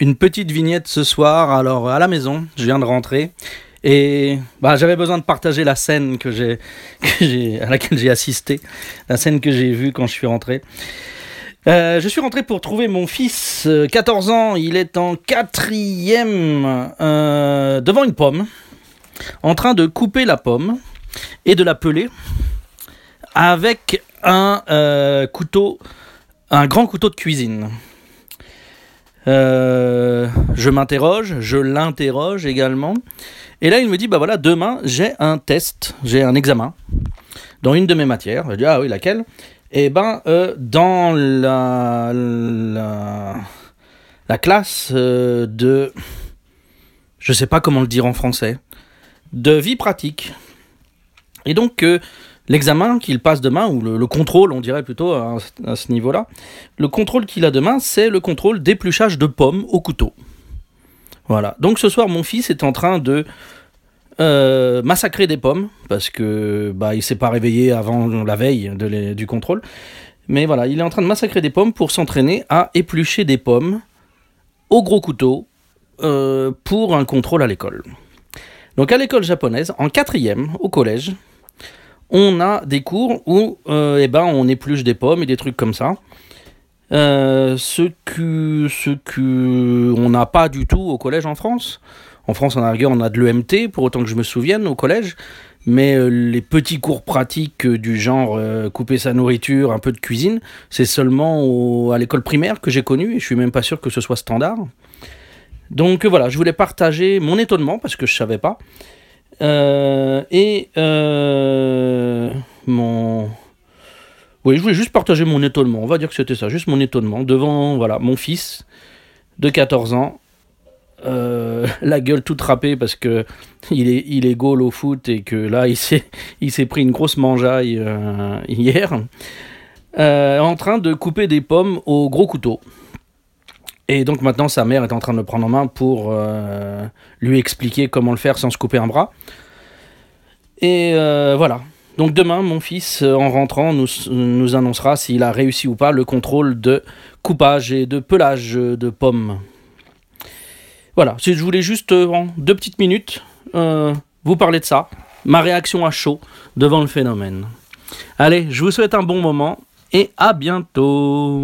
une petite vignette ce soir. Alors, à la maison, je viens de rentrer. Et bah, j'avais besoin de partager la scène que j'ai, à laquelle j'ai assisté, la scène que j'ai vue quand je suis rentré. Euh, je suis rentré pour trouver mon fils, 14 ans, il est en quatrième, euh, devant une pomme, en train de couper la pomme et de la peler avec un euh, couteau, un grand couteau de cuisine. Euh, je m'interroge, je l'interroge également. Et là, il me dit, bah voilà, demain, j'ai un test, j'ai un examen dans une de mes matières. Je dis, ah oui, laquelle? Eh ben, euh, dans la, la, classe euh, de... Je sais pas comment le dire en français. De vie pratique. Et donc, L'examen qu'il passe demain, ou le, contrôle, on dirait plutôt à, ce niveau-là, le contrôle qu'il a demain, c'est le contrôle d'épluchage de pommes au couteau. Voilà. Donc ce soir, mon fils est en train de euh, massacrer des pommes, parce que bah, il s'est pas réveillé avant la veille du contrôle. Mais voilà, il est en train de massacrer des pommes pour s'entraîner à éplucher des pommes au gros couteau euh, pour un contrôle à l'école. Donc à l'école japonaise, en quatrième, au collège, on a des cours où euh, eh ben, on épluche des pommes et des trucs comme ça. Euh, ce que ce que on n'a pas du tout au collège en France. En France, en rigueur, on a de l'EMT, pour autant que je me souvienne, au collège. Mais euh, les petits cours pratiques du genre couper sa nourriture, un peu de cuisine, c'est seulement à l'école primaire que j'ai connu, et je suis même pas sûr que ce soit standard. Donc voilà, je voulais partager mon étonnement, parce que je savais pas. Euh, et euh, mon. Oui, je voulais juste partager mon étonnement. On va dire que c'était ça, juste mon étonnement devant voilà, mon fils de 14 ans. Euh, la gueule toute râpée parce que il est, il est goal au foot et que là il s'est, il s'est pris une grosse mangeaille hier en train de couper des pommes au gros couteau. Et donc maintenant, sa mère est en train de le prendre en main pour euh, lui expliquer comment le faire sans se couper un bras. Et euh, voilà. Donc demain, mon fils, euh, en rentrant, nous, nous annoncera s'il a réussi ou pas le contrôle de coupage et de pelage de pommes. Voilà, je voulais juste, en deux petites minutes, vous parler de ça. Ma réaction à chaud devant le phénomène. Allez, je vous souhaite un bon moment et à bientôt.